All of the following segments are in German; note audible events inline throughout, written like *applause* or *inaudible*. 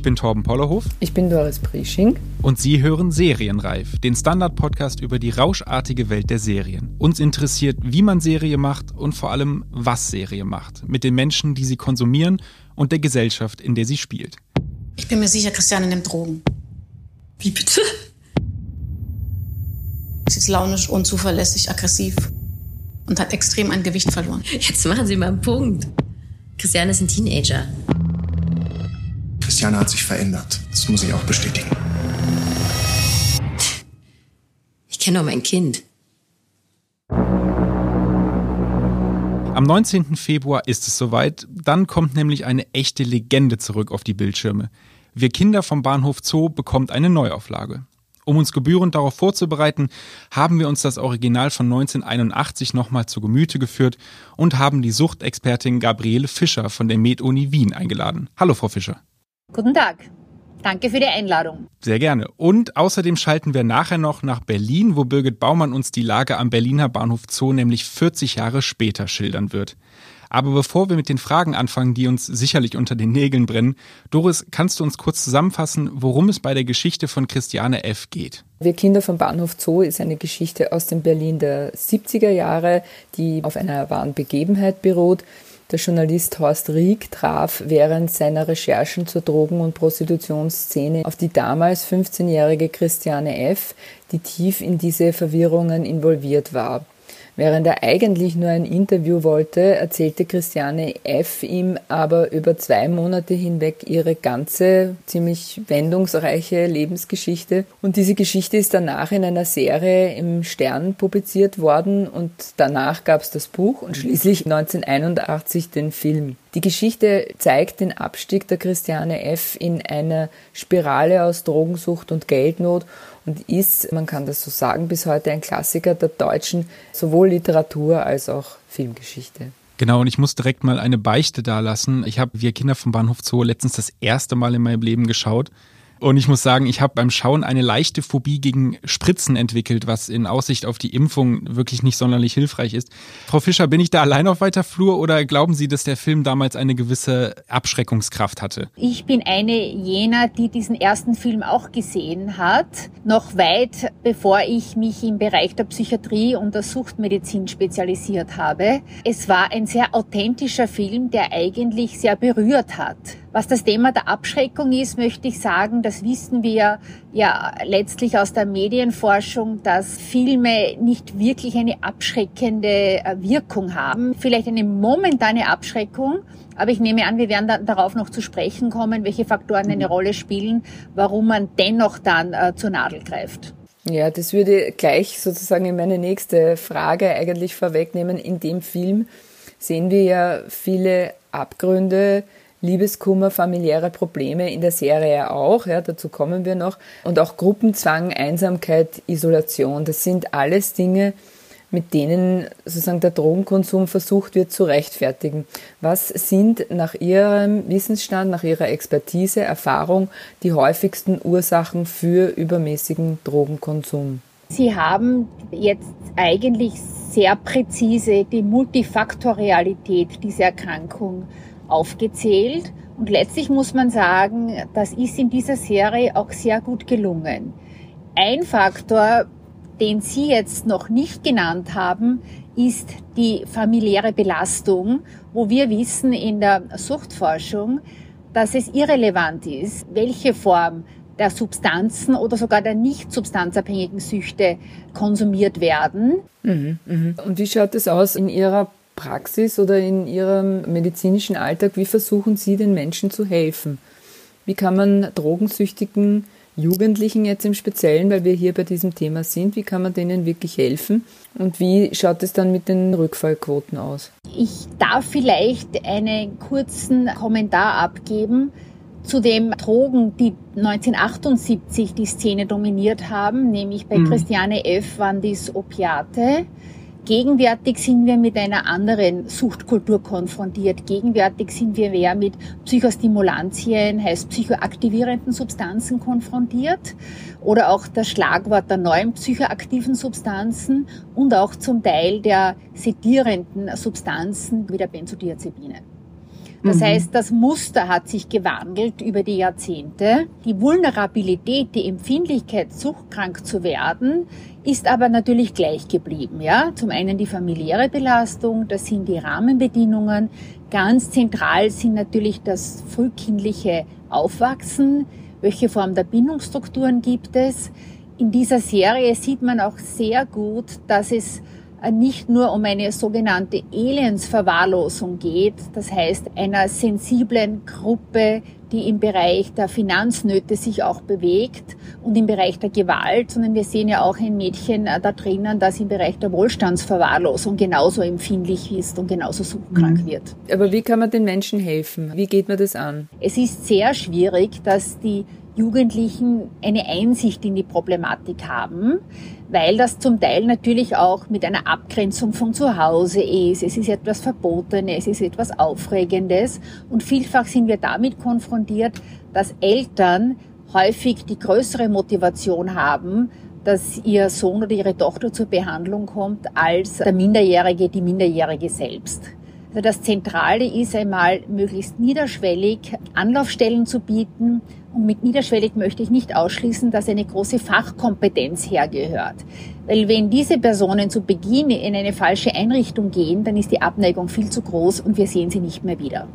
Ich bin Torben Pollerhof. Ich bin Doris Priesching. Und Sie hören Serienreif, den Standard-Podcast über die rauschartige Welt der Serien. Uns interessiert, wie man Serie macht und vor allem, was Serie macht. Mit den Menschen, die sie konsumieren und der Gesellschaft, in der sie spielt. Ich bin mir sicher, Christiane nimmt Drogen. Wie bitte? Sie ist launisch, unzuverlässig, aggressiv und hat extrem an Gewicht verloren. Jetzt machen Sie mal einen Punkt. Christiane ist ein Teenager. Christiane hat sich verändert. Das muss ich auch bestätigen. Ich kenne doch mein Kind. Am 19. Februar ist es soweit. Dann kommt nämlich eine echte Legende zurück auf die Bildschirme. Wir Kinder vom Bahnhof Zoo bekommt eine Neuauflage. Um uns gebührend darauf vorzubereiten, haben wir uns das Original von 1981 nochmal zu Gemüte geführt und haben die Suchtexpertin Gabriele Fischer von der Med-Uni Wien eingeladen. Hallo, Frau Fischer. Guten Tag. Danke für die Einladung. Sehr gerne. Und außerdem schalten wir nachher noch nach Berlin, wo Birgit Baumann uns die Lage am Berliner Bahnhof Zoo nämlich 40 Jahre später schildern wird. Aber bevor wir mit den Fragen anfangen, die uns sicherlich unter den Nägeln brennen, Doris, kannst du uns kurz zusammenfassen, worum es bei der Geschichte von Christiane F. geht? Wir Kinder vom Bahnhof Zoo ist eine Geschichte aus dem Berlin der 70er Jahre, die auf einer wahren Begebenheit beruht. Der Journalist Horst Rieck traf während seiner Recherchen zur Drogen- und Prostitutionsszene auf die damals 15-jährige Christiane F., die tief in diese Verwirrungen involviert war. Während er eigentlich nur ein Interview wollte, erzählte Christiane F. ihm aber über zwei Monate hinweg ihre ganze ziemlich wendungsreiche Lebensgeschichte. Und diese Geschichte ist danach in einer Serie im Stern publiziert worden und danach gab es das Buch und schließlich 1981 den Film. Die Geschichte zeigt den Abstieg der Christiane F. in einer Spirale aus Drogensucht und Geldnot und ist, man kann das so sagen, bis heute ein Klassiker der deutschen sowohl Literatur als auch Filmgeschichte. Genau, und ich muss direkt mal eine Beichte dalassen. Ich habe Wir Kinder vom Bahnhof Zoo letztens das erste Mal in meinem Leben geschaut und ich muss sagen, ich habe beim Schauen eine leichte Phobie gegen Spritzen entwickelt, was in Aussicht auf die Impfung wirklich nicht sonderlich hilfreich ist. Frau Fischer, bin ich da allein auf weiter Flur oder glauben Sie, dass der Film damals eine gewisse Abschreckungskraft hatte? Ich bin eine jener, die diesen ersten Film auch gesehen hat, noch weit bevor ich mich im Bereich der Psychiatrie und der Suchtmedizin spezialisiert habe. Es war ein sehr authentischer Film, der eigentlich sehr berührt hat. Was das Thema der Abschreckung ist, möchte ich sagen, das wissen wir ja letztlich aus der Medienforschung, dass Filme nicht wirklich eine abschreckende äh, Wirkung haben. Vielleicht eine momentane Abschreckung, aber ich nehme an, wir werden da, darauf noch zu sprechen kommen, welche Faktoren eine Rolle spielen, warum man dennoch dann äh, zur Nadel greift. Ja, das würde gleich sozusagen in meine nächste Frage eigentlich vorwegnehmen. In dem Film sehen wir ja viele Abgründe, Liebeskummer, familiäre Probleme in der Serie auch, ja, dazu kommen wir noch. Und auch Gruppenzwang, Einsamkeit, Isolation, das sind alles Dinge, mit denen sozusagen der Drogenkonsum versucht wird zu rechtfertigen. Was sind nach Ihrem Wissensstand, nach Ihrer Expertise, Erfahrung die häufigsten Ursachen für übermäßigen Drogenkonsum? Sie haben jetzt eigentlich sehr präzise die Multifaktorialität dieser Erkrankung aufgezählt. Und letztlich muss man sagen, das ist in dieser Serie auch sehr gut gelungen. Ein Faktor, den Sie jetzt noch nicht genannt haben, ist die familiäre Belastung, wo wir wissen in der Suchtforschung, dass es irrelevant ist, welche Form der Substanzen oder sogar der nicht substanzabhängigen Süchte konsumiert werden. Mhm, mh. Und wie schaut es aus in Ihrer Praxis oder in Ihrem medizinischen Alltag, wie versuchen Sie den Menschen zu helfen? Wie kann man drogensüchtigen Jugendlichen jetzt im Speziellen, weil wir hier bei diesem Thema sind, wie kann man denen wirklich helfen? Und wie schaut es dann mit den Rückfallquoten aus? Ich darf vielleicht einen kurzen Kommentar abgeben Zudem Drogen, die 1978 die Szene dominiert haben, nämlich bei mhm. Christiane F. waren dies Opiate. Gegenwärtig sind wir mit einer anderen Suchtkultur konfrontiert. Gegenwärtig sind wir mehr mit Psychostimulantien, heißt psychoaktivierenden Substanzen konfrontiert oder auch das Schlagwort der neuen psychoaktiven Substanzen und auch zum Teil der sedierenden Substanzen wie der Benzodiazepine. Das mhm. heißt, das Muster hat sich gewandelt über die Jahrzehnte. Die Vulnerabilität, die Empfindlichkeit, suchtkrank zu werden, ist aber natürlich gleich geblieben. Ja, zum einen die familiäre Belastung, das sind die Rahmenbedingungen. Ganz zentral sind natürlich das frühkindliche Aufwachsen. Welche Form der Bindungsstrukturen gibt es? In dieser Serie sieht man auch sehr gut, dass es nicht nur um eine sogenannte Elendsverwahrlosung geht, das heißt einer sensiblen Gruppe, die im Bereich der Finanznöte sich auch bewegt und im Bereich der Gewalt, sondern wir sehen ja auch ein Mädchen äh, da drinnen, das im Bereich der Wohlstandsverwahrlosung genauso empfindlich ist und genauso suchtkrank mhm. wird. Aber wie kann man den Menschen helfen? Wie geht man das an? Es ist sehr schwierig, dass die Jugendlichen eine Einsicht in die Problematik haben, weil das zum Teil natürlich auch mit einer Abgrenzung von zu Hause ist. Es ist etwas Verbotenes, es ist etwas Aufregendes und vielfach sind wir damit konfrontiert, dass Eltern häufig die größere Motivation haben, dass ihr Sohn oder ihre Tochter zur Behandlung kommt, als der Minderjährige, die Minderjährige selbst. Also das Zentrale ist einmal, möglichst niederschwellig Anlaufstellen zu bieten. Und mit niederschwellig möchte ich nicht ausschließen, dass eine große Fachkompetenz hergehört. Weil wenn diese Personen zu Beginn in eine falsche Einrichtung gehen, dann ist die Abneigung viel zu groß und wir sehen sie nicht mehr wieder.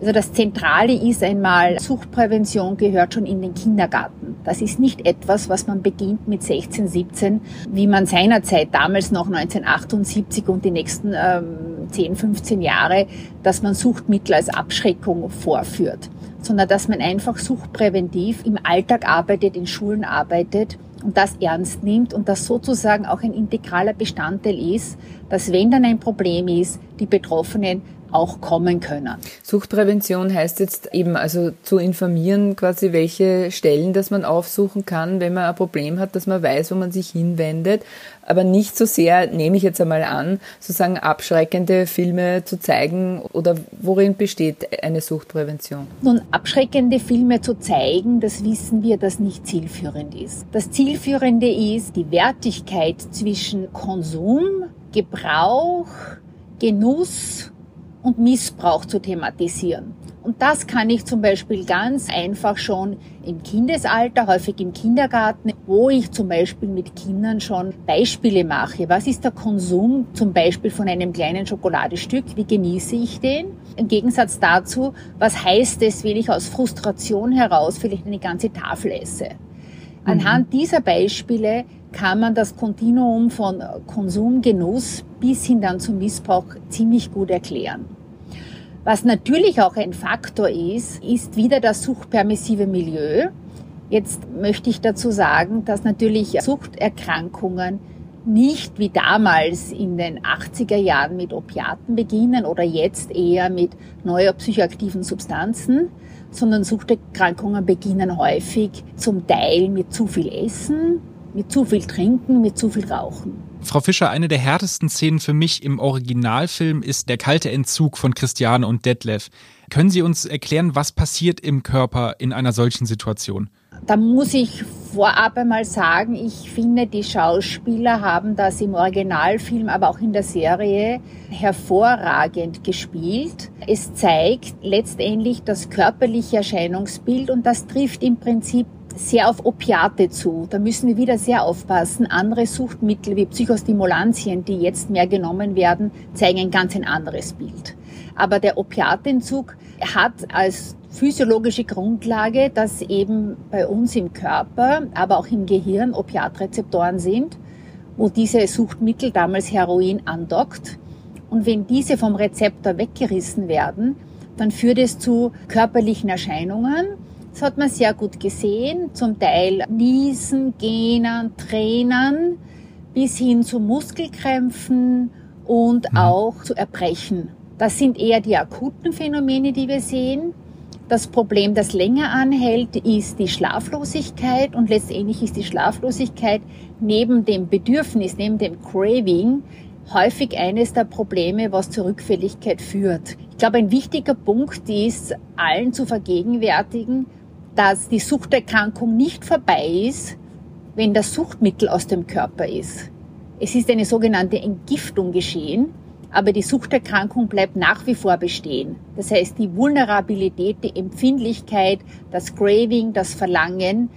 Also das Zentrale ist einmal, Suchtprävention gehört schon in den Kindergarten. Das ist nicht etwas, was man beginnt mit 16, 17, wie man seinerzeit damals noch 1978 und die nächsten ähm, 10, 15 Jahre, dass man Suchtmittel als Abschreckung vorführt, sondern dass man einfach suchtpräventiv im Alltag arbeitet, in Schulen arbeitet und das ernst nimmt und das sozusagen auch ein integraler Bestandteil ist, dass wenn dann ein Problem ist, die Betroffenen auch kommen können. Suchtprävention heißt jetzt eben also zu informieren, quasi welche Stellen, dass man aufsuchen kann, wenn man ein Problem hat, dass man weiß, wo man sich hinwendet, aber nicht so sehr, nehme ich jetzt einmal an, sozusagen abschreckende Filme zu zeigen oder worin besteht eine Suchtprävention? Nun, abschreckende Filme zu zeigen, das wissen wir, dass nicht zielführend ist. Das Zielführende ist die Wertigkeit zwischen Konsum, Gebrauch, Genuss und Missbrauch zu thematisieren. Und das kann ich zum Beispiel ganz einfach schon im Kindesalter, häufig im Kindergarten, wo ich zum Beispiel mit Kindern schon Beispiele mache. Was ist der Konsum zum Beispiel von einem kleinen Schokoladestück? Wie genieße ich den? Im Gegensatz dazu, was heißt es, wenn ich aus Frustration heraus vielleicht eine ganze Tafel esse? Anhand mhm. dieser Beispiele kann man das Kontinuum von Konsum, Genuss bis hin dann zum Missbrauch ziemlich gut erklären. Was natürlich auch ein Faktor ist, ist wieder das suchtpermissive Milieu. Jetzt möchte ich dazu sagen, dass natürlich Suchterkrankungen nicht wie damals in den 80er Jahren mit Opiaten beginnen oder jetzt eher mit neuer psychoaktiven Substanzen, sondern Suchterkrankungen beginnen häufig zum Teil mit zu viel Essen, mit zu viel Trinken, mit zu viel Rauchen. Frau Fischer, eine der härtesten Szenen für mich im Originalfilm ist der kalte Entzug von Christiane und Detlef. Können Sie uns erklären, was passiert im Körper in einer solchen Situation? Da muss ich vorab einmal sagen, ich finde, die Schauspieler haben das im Originalfilm, aber auch in der Serie hervorragend gespielt. Es zeigt letztendlich das körperliche Erscheinungsbild und das trifft im Prinzip sehr auf Opiate zu. Da müssen wir wieder sehr aufpassen. Andere Suchtmittel wie Psychostimulantien, die jetzt mehr genommen werden, zeigen ein ganz ein anderes Bild. Aber der Opiatentzug hat als physiologische Grundlage, dass eben bei uns im Körper, aber auch im Gehirn Opiatrezeptoren sind, wo diese Suchtmittel, damals Heroin, andockt. Und wenn diese vom Rezeptor weggerissen werden, dann führt es zu körperlichen Erscheinungen, das hat man sehr gut gesehen, zum Teil Niesen, Gähnen, Tränen bis hin zu Muskelkrämpfen und mhm. auch zu Erbrechen. Das sind eher die akuten Phänomene, die wir sehen. Das Problem, das länger anhält, ist die Schlaflosigkeit und letztendlich ist die Schlaflosigkeit neben dem Bedürfnis, neben dem Craving häufig eines der Probleme, was zur Rückfälligkeit führt. Ich glaube, ein wichtiger Punkt ist, allen zu vergegenwärtigen, dass die Suchterkrankung nicht vorbei ist, wenn das Suchtmittel aus dem Körper ist. Es ist eine sogenannte Entgiftung geschehen aber die Suchterkrankung bleibt nach wie vor bestehen. Das heißt, die Vulnerabilität, die Empfindlichkeit, das Craving, das Verlangen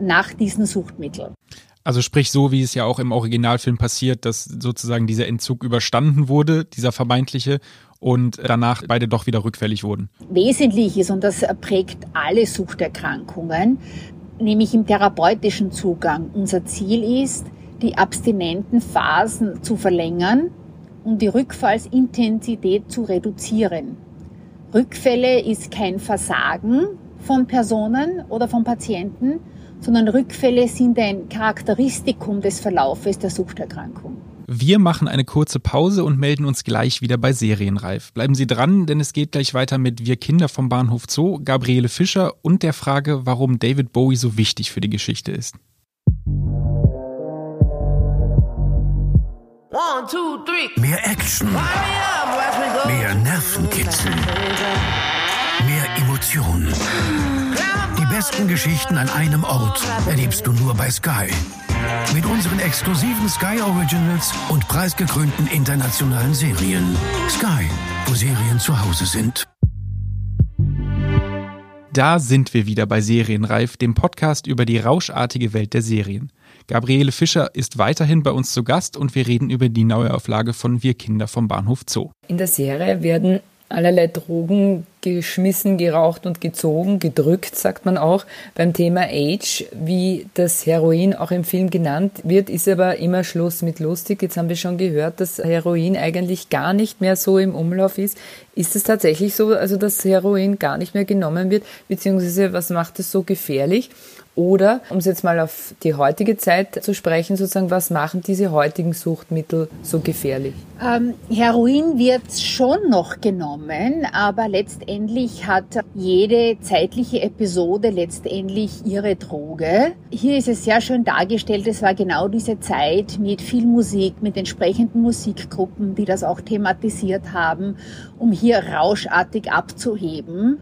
nach diesen Suchtmitteln. Also sprich so, wie es ja auch im Originalfilm passiert, dass sozusagen dieser Entzug überstanden wurde, dieser vermeintliche, und danach beide doch wieder rückfällig wurden. Wesentlich ist, und das prägt alle Suchterkrankungen, nämlich im therapeutischen Zugang. Unser Ziel ist, die abstinenten Phasen zu verlängern um die Rückfallsintensität zu reduzieren. Rückfälle ist kein Versagen von Personen oder von Patienten, sondern Rückfälle sind ein Charakteristikum des Verlaufes der Suchterkrankung. Wir machen eine kurze Pause und melden uns gleich wieder bei Serienreif. Bleiben Sie dran, denn es geht gleich weiter mit Wir Kinder vom Bahnhof Zoo, Gabriele Fischer und der Frage, warum David Bowie so wichtig für die Geschichte ist. Mehr Action. Mehr Nervenkitzel. Mehr Emotionen. Die besten Geschichten an einem Ort erlebst du nur bei Sky. Mit unseren exklusiven Sky Originals und preisgekrönten internationalen Serien. Sky, wo Serien zu Hause sind. Da sind wir wieder bei Serienreif, dem Podcast über die rauschartige Welt der Serien. Gabriele Fischer ist weiterhin bei uns zu Gast und wir reden über die Neuauflage von Wir Kinder vom Bahnhof Zoo. In der Serie werden allerlei Drogen geschmissen, geraucht und gezogen, gedrückt, sagt man auch. Beim Thema Age, wie das Heroin auch im Film genannt wird, ist aber immer Schluss mit lustig. Jetzt haben wir schon gehört, dass Heroin eigentlich gar nicht mehr so im Umlauf ist. Ist es tatsächlich so, also dass Heroin gar nicht mehr genommen wird, beziehungsweise was macht es so gefährlich? Oder, um es jetzt mal auf die heutige Zeit zu sprechen, sozusagen, was machen diese heutigen Suchtmittel so gefährlich? Ähm, Heroin wird schon noch genommen, aber letztendlich hat jede zeitliche Episode letztendlich ihre Droge. Hier ist es sehr schön dargestellt, es war genau diese Zeit mit viel Musik, mit entsprechenden Musikgruppen, die das auch thematisiert haben, um hier rauschartig abzuheben.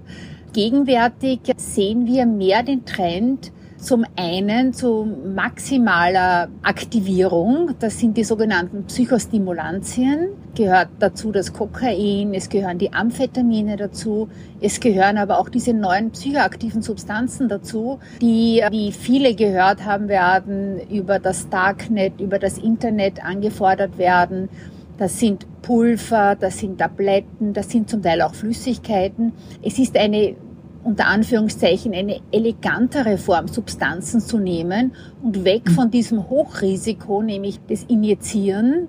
Gegenwärtig sehen wir mehr den Trend, zum einen zu maximaler Aktivierung, das sind die sogenannten Psychostimulantien, gehört dazu das Kokain, es gehören die Amphetamine dazu, es gehören aber auch diese neuen psychoaktiven Substanzen dazu, die, wie viele gehört haben werden, über das Darknet, über das Internet angefordert werden. Das sind Pulver, das sind Tabletten, das sind zum Teil auch Flüssigkeiten. Es ist eine unter Anführungszeichen eine elegantere Form Substanzen zu nehmen und weg von diesem Hochrisiko, nämlich das Injizieren,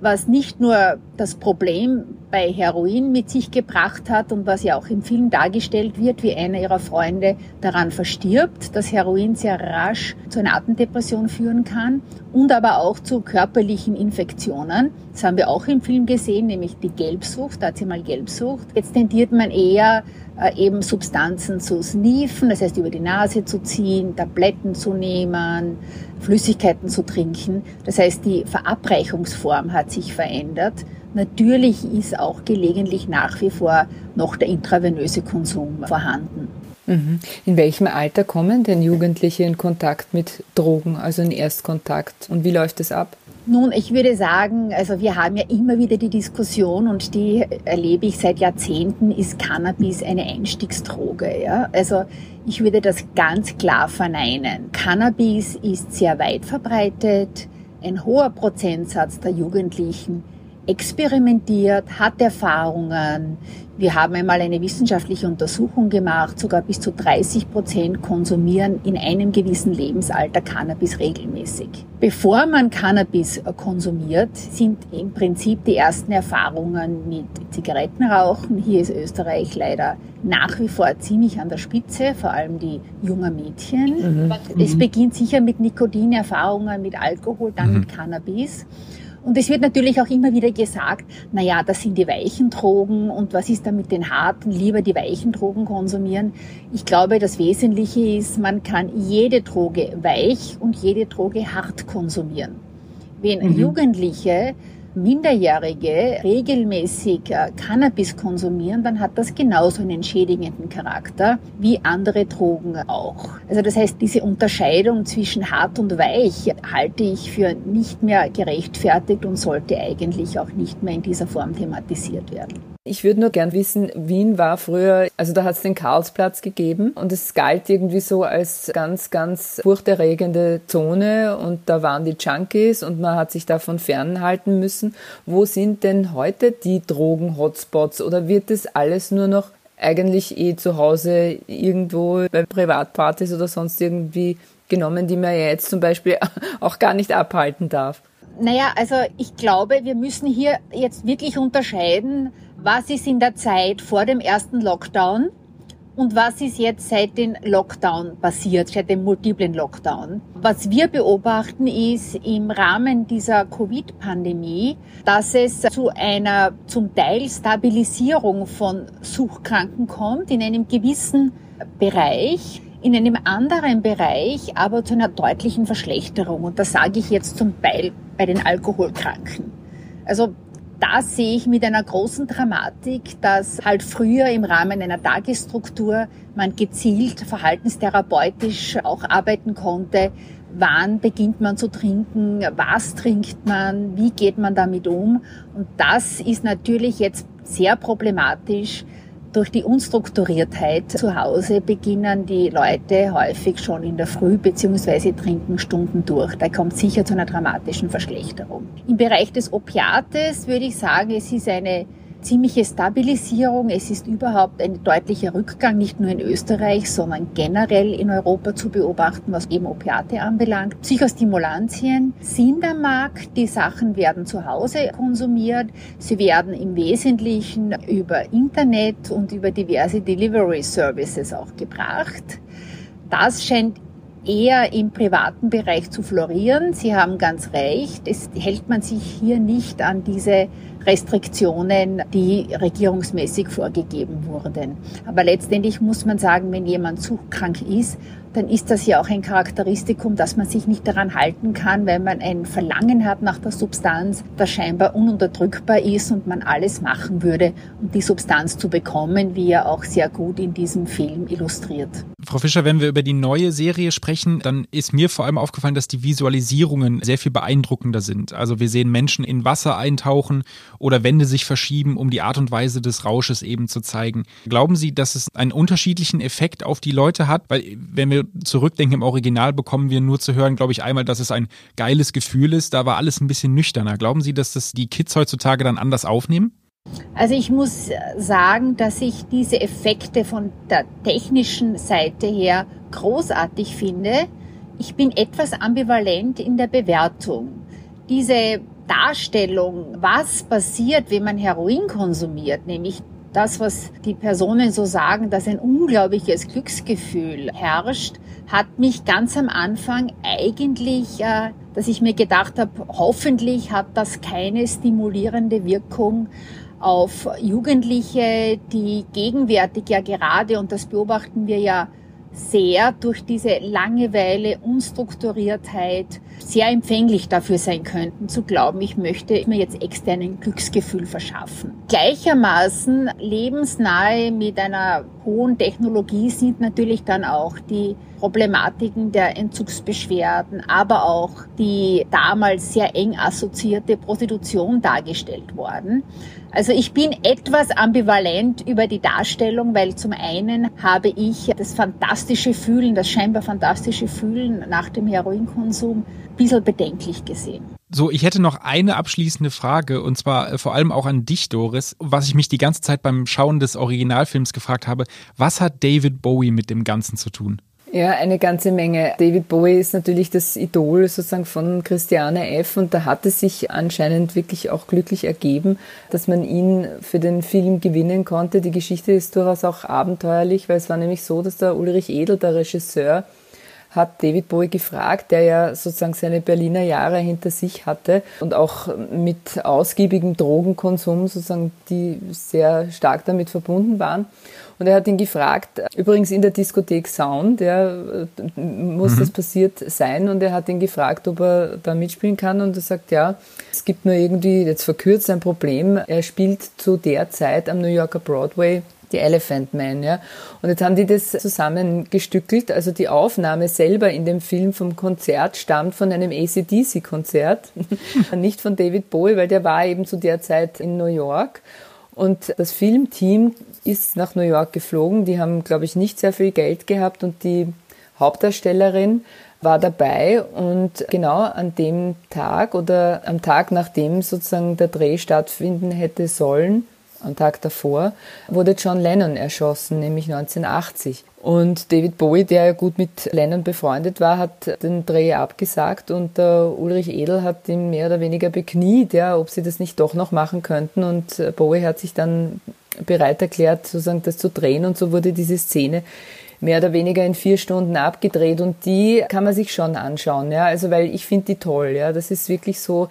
was nicht nur das Problem bei Heroin mit sich gebracht hat und was ja auch im Film dargestellt wird, wie einer ihrer Freunde daran verstirbt, dass Heroin sehr rasch zu einer Atemdepression führen kann und aber auch zu körperlichen Infektionen. Das haben wir auch im Film gesehen, nämlich die Gelbsucht, da hat sie mal Gelbsucht. Jetzt tendiert man eher äh, eben Substanzen zu sniefen, das heißt über die Nase zu ziehen, Tabletten zu nehmen, Flüssigkeiten zu trinken. Das heißt, die Verabreichungsform hat sich verändert. Natürlich ist auch gelegentlich nach wie vor noch der intravenöse Konsum vorhanden. Mhm. In welchem Alter kommen denn Jugendliche in Kontakt mit Drogen, also in Erstkontakt? Und wie läuft es ab? Nun, ich würde sagen, also wir haben ja immer wieder die Diskussion und die erlebe ich seit Jahrzehnten, ist Cannabis eine Einstiegsdroge? Ja? Also ich würde das ganz klar verneinen. Cannabis ist sehr weit verbreitet. Ein hoher Prozentsatz der Jugendlichen experimentiert, hat Erfahrungen. Wir haben einmal eine wissenschaftliche Untersuchung gemacht, sogar bis zu 30 Prozent konsumieren in einem gewissen Lebensalter Cannabis regelmäßig. Bevor man Cannabis konsumiert, sind im Prinzip die ersten Erfahrungen mit Zigarettenrauchen. Hier ist Österreich leider nach wie vor ziemlich an der Spitze, vor allem die jungen Mädchen. Mhm. Es beginnt sicher mit Nikotinerfahrungen, mit Alkohol, dann mhm. mit Cannabis. Und es wird natürlich auch immer wieder gesagt, na ja, das sind die weichen Drogen und was ist da mit den harten? Lieber die weichen Drogen konsumieren. Ich glaube, das Wesentliche ist, man kann jede Droge weich und jede Droge hart konsumieren. Wenn mhm. Jugendliche Minderjährige regelmäßig äh, Cannabis konsumieren, dann hat das genauso einen schädigenden Charakter wie andere Drogen auch. Also das heißt, diese Unterscheidung zwischen hart und weich halte ich für nicht mehr gerechtfertigt und sollte eigentlich auch nicht mehr in dieser Form thematisiert werden. Ich würde nur gern wissen, Wien war früher, also da hat es den Karlsplatz gegeben und es galt irgendwie so als ganz, ganz furchterregende Zone und da waren die Junkies und man hat sich davon fernhalten müssen. Wo sind denn heute die Drogen-Hotspots oder wird das alles nur noch eigentlich eh zu Hause irgendwo bei Privatpartys oder sonst irgendwie genommen, die man ja jetzt zum Beispiel *laughs* auch gar nicht abhalten darf? Naja, also ich glaube, wir müssen hier jetzt wirklich unterscheiden, was ist in der Zeit vor dem ersten Lockdown und was ist jetzt seit dem Lockdown passiert, seit dem multiplen Lockdown. Was wir beobachten ist im Rahmen dieser Covid-Pandemie, dass es zu einer zum Teil Stabilisierung von Suchkranken kommt in einem gewissen Bereich in einem anderen Bereich aber zu einer deutlichen Verschlechterung. Und das sage ich jetzt zum Teil bei den Alkoholkranken. Also da sehe ich mit einer großen Dramatik, dass halt früher im Rahmen einer Tagesstruktur man gezielt verhaltenstherapeutisch auch arbeiten konnte. Wann beginnt man zu trinken? Was trinkt man? Wie geht man damit um? Und das ist natürlich jetzt sehr problematisch, durch die Unstrukturiertheit zu Hause beginnen die Leute häufig schon in der Früh bzw. trinken Stunden durch. Da kommt sicher zu einer dramatischen Verschlechterung. Im Bereich des Opiates würde ich sagen, es ist eine ziemliche Stabilisierung. Es ist überhaupt ein deutlicher Rückgang, nicht nur in Österreich, sondern generell in Europa zu beobachten, was eben Opiate anbelangt. Psychostimulantien sind am Markt. Die Sachen werden zu Hause konsumiert. Sie werden im Wesentlichen über Internet und über diverse Delivery Services auch gebracht. Das scheint eher im privaten Bereich zu florieren. Sie haben ganz recht. Es hält man sich hier nicht an diese Restriktionen, die regierungsmäßig vorgegeben wurden. Aber letztendlich muss man sagen, wenn jemand suchtkrank ist, dann ist das ja auch ein Charakteristikum, dass man sich nicht daran halten kann, weil man ein Verlangen hat nach der Substanz, das scheinbar ununterdrückbar ist und man alles machen würde, um die Substanz zu bekommen, wie er auch sehr gut in diesem Film illustriert. Frau Fischer, wenn wir über die neue Serie sprechen, dann ist mir vor allem aufgefallen, dass die Visualisierungen sehr viel beeindruckender sind. Also wir sehen Menschen in Wasser eintauchen oder Wände sich verschieben, um die Art und Weise des Rausches eben zu zeigen. Glauben Sie, dass es einen unterschiedlichen Effekt auf die Leute hat? Weil wenn wir zurückdenken im Original, bekommen wir nur zu hören, glaube ich, einmal, dass es ein geiles Gefühl ist. Da war alles ein bisschen nüchterner. Glauben Sie, dass das die Kids heutzutage dann anders aufnehmen? Also ich muss sagen, dass ich diese Effekte von der technischen Seite her großartig finde. Ich bin etwas ambivalent in der Bewertung. Diese Darstellung, was passiert, wenn man Heroin konsumiert, nämlich das, was die Personen so sagen, dass ein unglaubliches Glücksgefühl herrscht, hat mich ganz am Anfang eigentlich, äh, dass ich mir gedacht habe, hoffentlich hat das keine stimulierende Wirkung auf Jugendliche, die gegenwärtig ja gerade, und das beobachten wir ja sehr durch diese Langeweile, Unstrukturiertheit sehr empfänglich dafür sein könnten, zu glauben, ich möchte mir jetzt extern ein Glücksgefühl verschaffen. Gleichermaßen lebensnahe mit einer hohen Technologie sind natürlich dann auch die Problematiken der Entzugsbeschwerden, aber auch die damals sehr eng assoziierte Prostitution dargestellt worden. Also ich bin etwas ambivalent über die Darstellung, weil zum einen habe ich das fantastische Fühlen, das scheinbar fantastische Fühlen nach dem Heroinkonsum ein bisschen bedenklich gesehen. So, ich hätte noch eine abschließende Frage und zwar äh, vor allem auch an dich, Doris, was ich mich die ganze Zeit beim Schauen des Originalfilms gefragt habe. Was hat David Bowie mit dem Ganzen zu tun? Ja, eine ganze Menge. David Bowie ist natürlich das Idol sozusagen von Christiane F. und da hat es sich anscheinend wirklich auch glücklich ergeben, dass man ihn für den Film gewinnen konnte. Die Geschichte ist durchaus auch abenteuerlich, weil es war nämlich so, dass der Ulrich Edel, der Regisseur, hat David Bowie gefragt, der ja sozusagen seine Berliner Jahre hinter sich hatte und auch mit ausgiebigem Drogenkonsum sozusagen, die sehr stark damit verbunden waren. Und er hat ihn gefragt, übrigens in der Diskothek Sound, ja, muss mhm. das passiert sein. Und er hat ihn gefragt, ob er da mitspielen kann. Und er sagt, ja, es gibt nur irgendwie, jetzt verkürzt ein Problem. Er spielt zu der Zeit am New Yorker Broadway die Elephant Man, ja. Und jetzt haben die das zusammengestückelt. Also die Aufnahme selber in dem Film vom Konzert stammt von einem ACDC-Konzert, *laughs* nicht von David Bowie, weil der war eben zu der Zeit in New York. Und das Filmteam ist nach New York geflogen. Die haben, glaube ich, nicht sehr viel Geld gehabt und die Hauptdarstellerin war dabei und genau an dem Tag oder am Tag, nachdem sozusagen der Dreh stattfinden hätte sollen, am Tag davor, wurde John Lennon erschossen, nämlich 1980. Und David Bowie, der ja gut mit Lennon befreundet war, hat den Dreh abgesagt und Ulrich Edel hat ihn mehr oder weniger bekniet, ja, ob sie das nicht doch noch machen könnten. Und Bowie hat sich dann bereit erklärt, sozusagen das zu drehen und so wurde diese Szene mehr oder weniger in vier Stunden abgedreht und die kann man sich schon anschauen, ja, also weil ich finde die toll, ja, das ist wirklich so,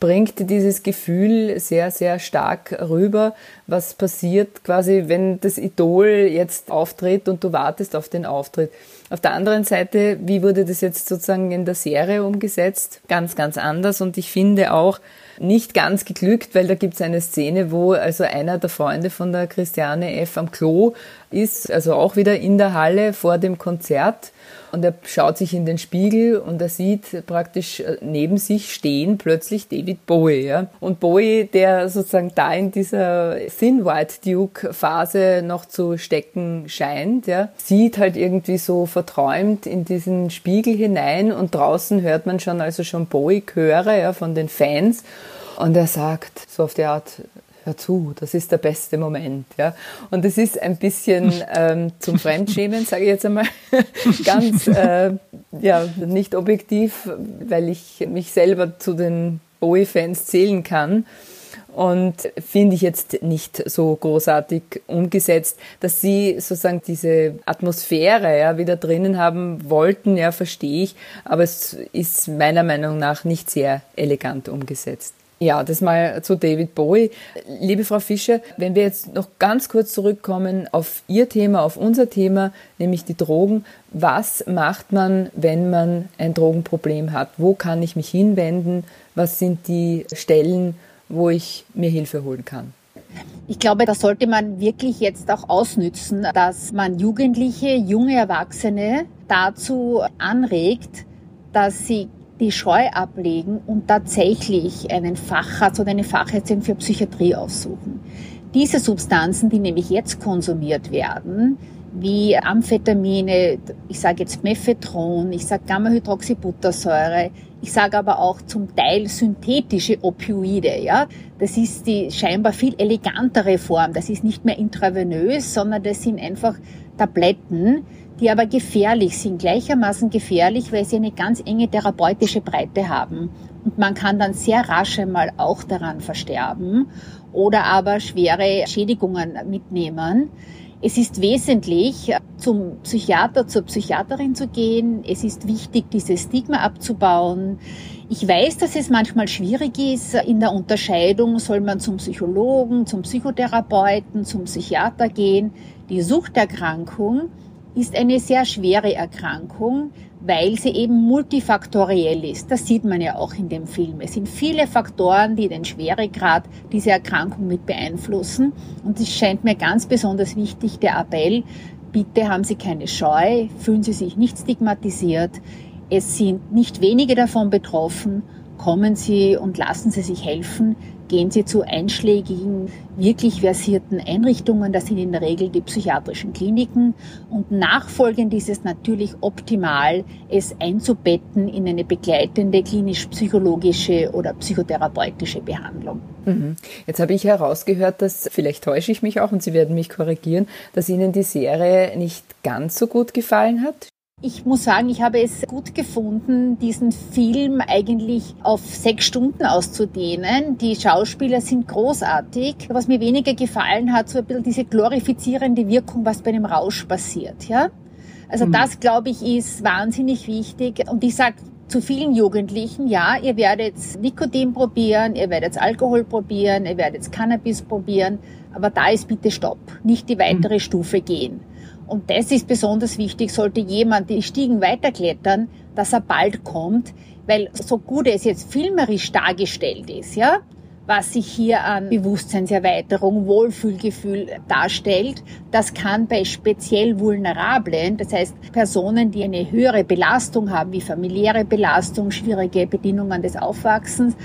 bringt dieses Gefühl sehr, sehr stark rüber, was passiert quasi, wenn das Idol jetzt auftritt und du wartest auf den Auftritt. Auf der anderen Seite, wie wurde das jetzt sozusagen in der Serie umgesetzt? Ganz, ganz anders und ich finde auch, nicht ganz geglückt, weil da gibt es eine Szene, wo also einer der Freunde von der Christiane F. am Klo ist, also auch wieder in der Halle vor dem Konzert und er schaut sich in den Spiegel und er sieht praktisch äh, neben sich stehen plötzlich David Bowie. Ja? Und Bowie, der sozusagen da in dieser Thin White Duke Phase noch zu stecken scheint, ja, sieht halt irgendwie so verträumt in diesen Spiegel hinein und draußen hört man schon also schon Bowie-Chöre ja, von den Fans. Und er sagt so auf die Art, hör zu, das ist der beste Moment. Ja? Und es ist ein bisschen *laughs* ähm, zum Fremdschämen, sage ich jetzt einmal, *laughs* ganz äh, ja, nicht objektiv, weil ich mich selber zu den Bowie-Fans zählen kann. Und finde ich jetzt nicht so großartig umgesetzt, dass sie sozusagen diese Atmosphäre ja wieder drinnen haben wollten, ja, verstehe ich, aber es ist meiner Meinung nach nicht sehr elegant umgesetzt. Ja, das mal zu David Bowie. Liebe Frau Fischer, wenn wir jetzt noch ganz kurz zurückkommen auf Ihr Thema, auf unser Thema, nämlich die Drogen. Was macht man, wenn man ein Drogenproblem hat? Wo kann ich mich hinwenden? Was sind die Stellen, wo ich mir Hilfe holen kann? Ich glaube, da sollte man wirklich jetzt auch ausnützen, dass man Jugendliche, junge Erwachsene dazu anregt, dass sie die Scheu ablegen und tatsächlich einen Facharzt oder eine Fachärztin für Psychiatrie aufsuchen. Diese Substanzen, die nämlich jetzt konsumiert werden, wie Amphetamine, ich sage jetzt Mephetron, ich sage Gamma-Hydroxybuttersäure, ich sage aber auch zum Teil synthetische Opioide. Ja, das ist die scheinbar viel elegantere Form. Das ist nicht mehr intravenös, sondern das sind einfach Tabletten, die aber gefährlich sind, gleichermaßen gefährlich, weil sie eine ganz enge therapeutische Breite haben. Und man kann dann sehr rasch einmal auch daran versterben oder aber schwere Schädigungen mitnehmen. Es ist wesentlich, zum Psychiater, zur Psychiaterin zu gehen. Es ist wichtig, dieses Stigma abzubauen. Ich weiß, dass es manchmal schwierig ist in der Unterscheidung, soll man zum Psychologen, zum Psychotherapeuten, zum Psychiater gehen. Die Suchterkrankung ist eine sehr schwere Erkrankung, weil sie eben multifaktoriell ist. Das sieht man ja auch in dem Film. Es sind viele Faktoren, die den Schweregrad dieser Erkrankung mit beeinflussen. Und es scheint mir ganz besonders wichtig, der Appell, bitte haben Sie keine Scheu, fühlen Sie sich nicht stigmatisiert. Es sind nicht wenige davon betroffen. Kommen Sie und lassen Sie sich helfen gehen Sie zu einschlägigen, wirklich versierten Einrichtungen. Das sind in der Regel die psychiatrischen Kliniken. Und nachfolgend ist es natürlich optimal, es einzubetten in eine begleitende klinisch-psychologische oder psychotherapeutische Behandlung. Mhm. Jetzt habe ich herausgehört, dass, vielleicht täusche ich mich auch und Sie werden mich korrigieren, dass Ihnen die Serie nicht ganz so gut gefallen hat. Ich muss sagen, ich habe es gut gefunden, diesen Film eigentlich auf sechs Stunden auszudehnen. Die Schauspieler sind großartig. Was mir weniger gefallen hat, so ein bisschen diese glorifizierende Wirkung, was bei einem Rausch passiert, ja. Also mhm. das, glaube ich, ist wahnsinnig wichtig. Und ich sage zu vielen Jugendlichen, ja, ihr werdet Nikotin probieren, ihr werdet Alkohol probieren, ihr werdet Cannabis probieren, aber da ist bitte Stopp, nicht die weitere mhm. Stufe gehen. Und das ist besonders wichtig, sollte jemand die Stiegen weiterklettern, dass er bald kommt, weil so gut es jetzt filmerisch dargestellt ist, ja, was sich hier an Bewusstseinserweiterung, Wohlfühlgefühl darstellt. Das kann bei speziell Vulnerablen, das heißt Personen, die eine höhere Belastung haben, wie familiäre Belastung, schwierige Bedingungen des Aufwachsens,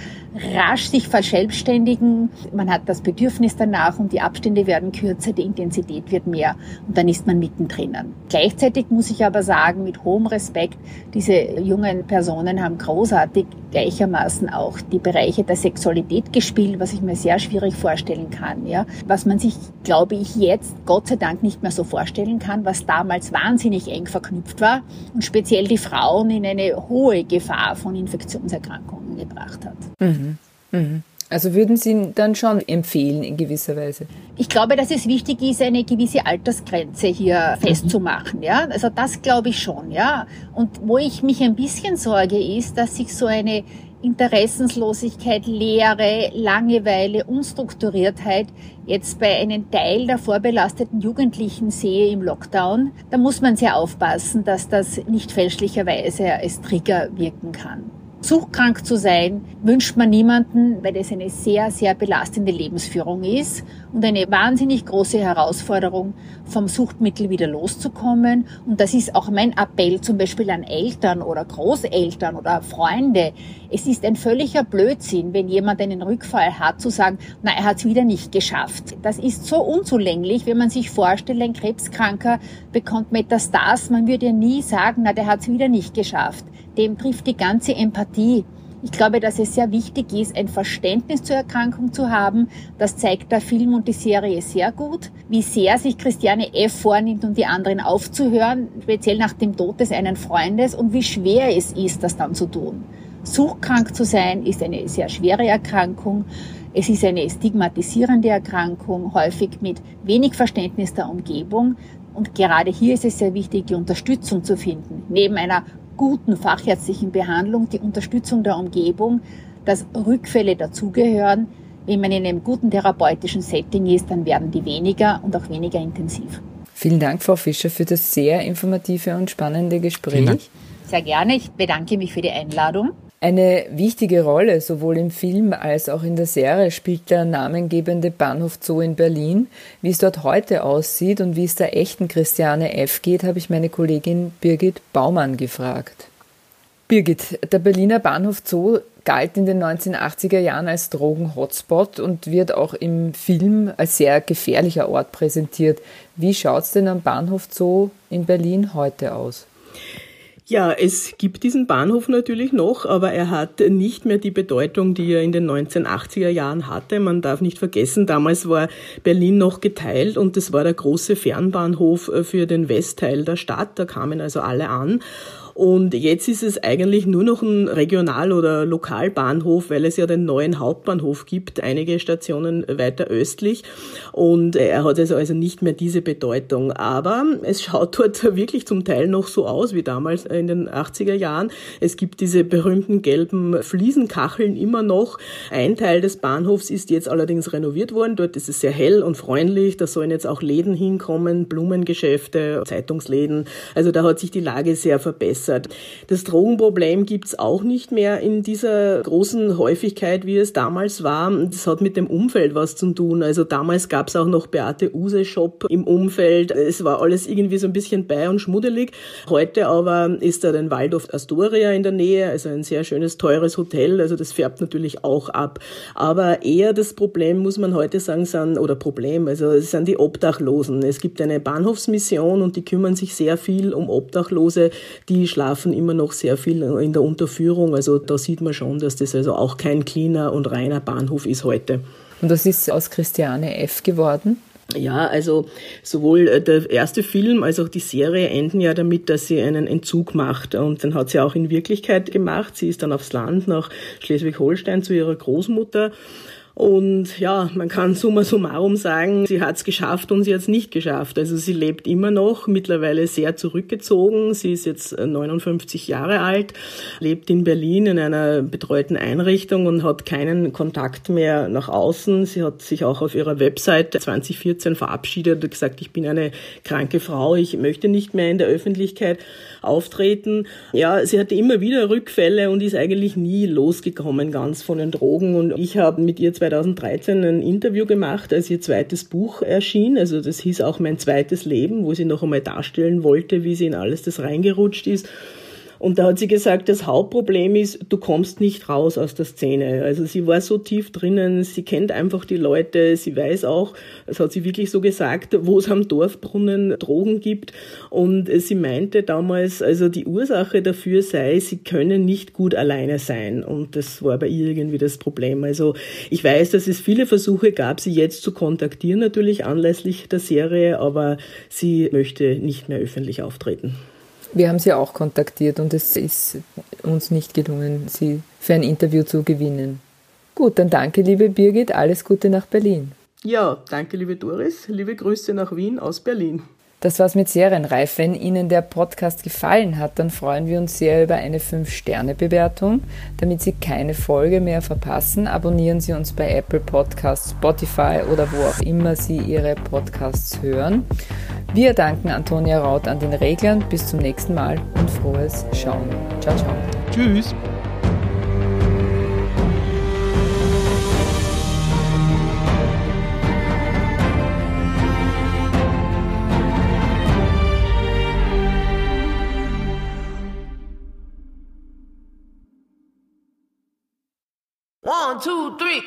rasch sich verselbstständigen. Man hat das Bedürfnis danach und die Abstände werden kürzer, die Intensität wird mehr und dann ist man mittendrin. Gleichzeitig muss ich aber sagen, mit hohem Respekt, diese jungen Personen haben großartig gleichermaßen auch die Bereiche der Sexualität gespielt, was ich mir sehr schwierig vorstellen kann. Ja. Was man sich, glaube ich, jetzt Gott sei Dank nicht mehr so vorstellen kann, was damals wahnsinnig eng verknüpft war und speziell die Frauen in eine hohe Gefahr von Infektionserkrankungen gebracht hat. Mhm. Mhm. Also würden Sie dann schon empfehlen in gewisser Weise? Ich glaube, dass es wichtig ist, eine gewisse Altersgrenze hier mhm. festzumachen. Ja, also das glaube ich schon. Ja, und wo ich mich ein bisschen sorge, ist, dass sich so eine Interessenslosigkeit, Leere, Langeweile, Unstrukturiertheit jetzt bei einem Teil der vorbelasteten Jugendlichen sehe im Lockdown, da muss man sehr aufpassen, dass das nicht fälschlicherweise als Trigger wirken kann. Suchtkrank zu sein, wünscht man niemanden, weil es eine sehr, sehr belastende Lebensführung ist und eine wahnsinnig große Herausforderung, vom Suchtmittel wieder loszukommen. Und das ist auch mein Appell zum Beispiel an Eltern oder Großeltern oder Freunde. Es ist ein völliger Blödsinn, wenn jemand einen Rückfall hat, zu sagen, na, er hat es wieder nicht geschafft. Das ist so unzulänglich, wenn man sich vorstellt, ein Krebskranker bekommt Metastas. Man würde ja nie sagen, na, der hat es wieder nicht geschafft dem trifft die ganze Empathie. Ich glaube, dass es sehr wichtig ist, ein Verständnis zur Erkrankung zu haben. Das zeigt der Film und die Serie sehr gut, wie sehr sich Christiane F. vornimmt, um die anderen aufzuhören, speziell nach dem Tod des einen Freundes und wie schwer es ist, das dann zu tun. Suchtkrank zu sein ist eine sehr schwere Erkrankung. Es ist eine stigmatisierende Erkrankung, häufig mit wenig Verständnis der Umgebung. Und gerade hier ist es sehr wichtig, die Unterstützung zu finden. Neben einer guten fachärztlichen Behandlung, die Unterstützung der Umgebung, dass Rückfälle dazugehören. Wenn man in einem guten therapeutischen Setting ist, dann werden die weniger und auch weniger intensiv. Vielen Dank, Frau Fischer, für das sehr informative und spannende Gespräch. Sehr gerne. Ich bedanke mich für die Einladung. Eine wichtige Rolle sowohl im Film als auch in der Serie spielt der namengebende Bahnhof Zoo in Berlin. Wie es dort heute aussieht und wie es der echten Christiane F. geht, habe ich meine Kollegin Birgit Baumann gefragt. Birgit, der Berliner Bahnhof Zoo galt in den 1980er Jahren als Drogen-Hotspot und wird auch im Film als sehr gefährlicher Ort präsentiert. Wie schaut es denn am Bahnhof Zoo in Berlin heute aus? Ja, es gibt diesen Bahnhof natürlich noch, aber er hat nicht mehr die Bedeutung, die er in den 1980er Jahren hatte. Man darf nicht vergessen, damals war Berlin noch geteilt und das war der große Fernbahnhof für den Westteil der Stadt. Da kamen also alle an. Und jetzt ist es eigentlich nur noch ein Regional- oder Lokalbahnhof, weil es ja den neuen Hauptbahnhof gibt, einige Stationen weiter östlich. Und er hat also, also nicht mehr diese Bedeutung. Aber es schaut *laughs* dort wirklich zum Teil noch so aus wie damals in den 80er Jahren. Es gibt diese berühmten gelben Fliesenkacheln immer noch. Ein Teil des Bahnhofs ist jetzt allerdings renoviert worden. Dort ist es sehr hell und freundlich. Da sollen jetzt auch Läden hinkommen, Blumengeschäfte, Zeitungsläden. Also da hat sich die Lage sehr verbessert verbessert. Das Drogenproblem gibt's auch nicht mehr in dieser großen Häufigkeit, wie es damals war. Das hat mit dem Umfeld was zu tun. Also damals gab's auch noch Beate Use Shop im Umfeld. Es war alles irgendwie so ein bisschen bei und schmuddelig. Heute aber ist da ein Waldorf Astoria in der Nähe, also ein sehr schönes, teures Hotel. Also das färbt natürlich auch ab. Aber eher das Problem, muss man heute sagen, sind, oder Problem, also es sind die Obdachlosen. Es gibt eine Bahnhofsmission und die kümmern sich sehr viel um Obdachlose, die schlafen immer noch sehr viel in der Unterführung. Also da sieht man schon, dass das also auch kein cleaner und reiner Bahnhof ist heute. Und das ist aus Christiane F. geworden? Ja, also sowohl der erste Film als auch die Serie enden ja damit, dass sie einen Entzug macht. Und den hat sie auch in Wirklichkeit gemacht. Sie ist dann aufs Land nach Schleswig-Holstein zu ihrer Großmutter Und ja, man kann summa summarum sagen, sie hat es geschafft und sie hat es nicht geschafft. Also sie lebt immer noch, mittlerweile sehr zurückgezogen. Sie ist jetzt 59 Jahre alt, lebt in Berlin in einer betreuten Einrichtung und hat keinen Kontakt mehr nach außen. Sie hat sich auch auf ihrer Website 2014 verabschiedet und gesagt, ich bin eine kranke Frau, ich möchte nicht mehr in der Öffentlichkeit auftreten. Ja, sie hatte immer wieder Rückfälle und ist eigentlich nie losgekommen ganz von den Drogen. Und ich habe mit ihr 2013 ein Interview gemacht, als ihr zweites Buch erschien. Also das hieß auch mein zweites Leben, wo sie noch einmal darstellen wollte, wie sie in alles das reingerutscht ist. Und da hat sie gesagt, das Hauptproblem ist, du kommst nicht raus aus der Szene. Also sie war so tief drinnen, sie kennt einfach die Leute, sie weiß auch, das hat sie wirklich so gesagt, wo es am Dorfbrunnen Drogen gibt. Und sie meinte damals, also die Ursache dafür sei, sie können nicht gut alleine sein. Und das war bei ihr irgendwie das Problem. Also ich weiß, dass es viele Versuche gab, sie jetzt zu kontaktieren, natürlich anlässlich der Serie, aber sie möchte nicht mehr öffentlich auftreten. Wir haben sie auch kontaktiert und es ist uns nicht gelungen, sie für ein Interview zu gewinnen. Gut, dann danke, liebe Birgit, alles Gute nach Berlin. Ja, danke, liebe Doris, liebe Grüße nach Wien aus Berlin. Das war's mit Serienreif. Wenn Ihnen der Podcast gefallen hat, dann freuen wir uns sehr über eine 5-Sterne-Bewertung. Damit Sie keine Folge mehr verpassen, abonnieren Sie uns bei Apple Podcasts, Spotify oder wo auch immer Sie Ihre Podcasts hören. Wir danken Antonia Raut an den Reglern. Bis zum nächsten Mal und frohes Schauen. Ciao, ciao. Tschüss.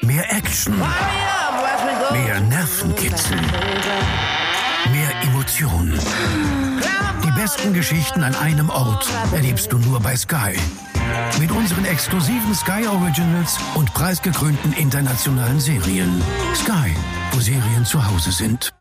Mehr Action. Mehr Nervenkitzel. Mehr Emotionen. Die besten Geschichten an einem Ort erlebst du nur bei Sky. Mit unseren exklusiven Sky Originals und preisgekrönten internationalen Serien. Sky, wo Serien zu Hause sind.